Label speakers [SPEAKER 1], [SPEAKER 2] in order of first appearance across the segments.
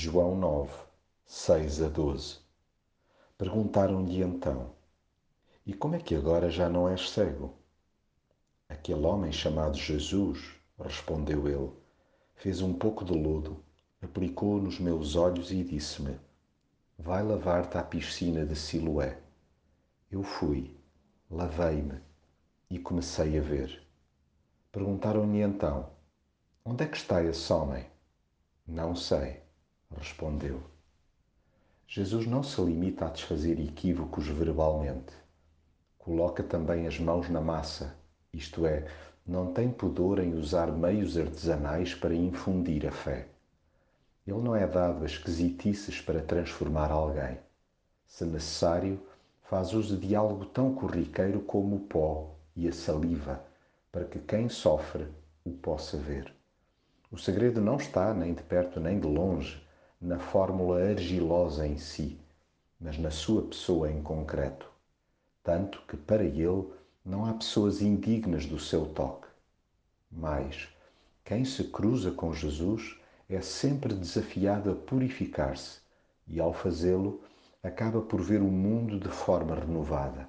[SPEAKER 1] João 9, 6 a 12. Perguntaram-lhe então: E como é que agora já não és cego? Aquele homem chamado Jesus, respondeu ele, fez um pouco de lodo, aplicou nos meus olhos e disse-me: Vai lavar-te à piscina de Siloé. Eu fui, lavei-me e comecei a ver. Perguntaram-lhe então: Onde é que está esse homem? Não sei, respondeu. Jesus não se limita a desfazer equívocos verbalmente. Coloca também as mãos na massa, isto é, não tem pudor em usar meios artesanais para infundir a fé. Ele não é dado a esquisitices para transformar alguém. Se necessário, faz uso de algo tão corriqueiro como o pó e a saliva, para que quem sofre o possa ver. O segredo não está, nem de perto nem de longe, na fórmula argilosa em si, mas na sua pessoa em concreto. Tanto que para ele não há pessoas indignas do seu toque. Mas quem se cruza com Jesus é sempre desafiado a purificar-se e, ao fazê-lo, acaba por ver o mundo de forma renovada.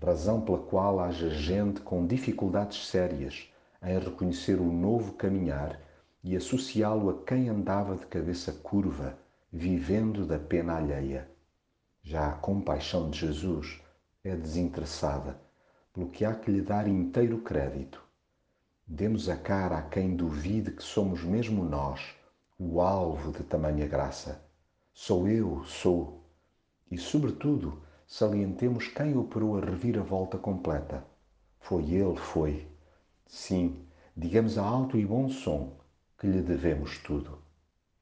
[SPEAKER 1] Razão pela qual haja gente com dificuldades sérias em reconhecer o novo caminhar e associá-lo a quem andava de cabeça curva, vivendo da pena alheia. Já a compaixão de Jesus é desinteressada, pelo que há que lhe dar inteiro crédito. Demos a cara a quem duvide que somos mesmo nós o alvo de tamanha graça. Sou eu, sou. E, sobretudo, salientemos quem operou a reviravolta completa. Foi ele, foi. Sim, digamos a alto e bom som que lhe devemos tudo.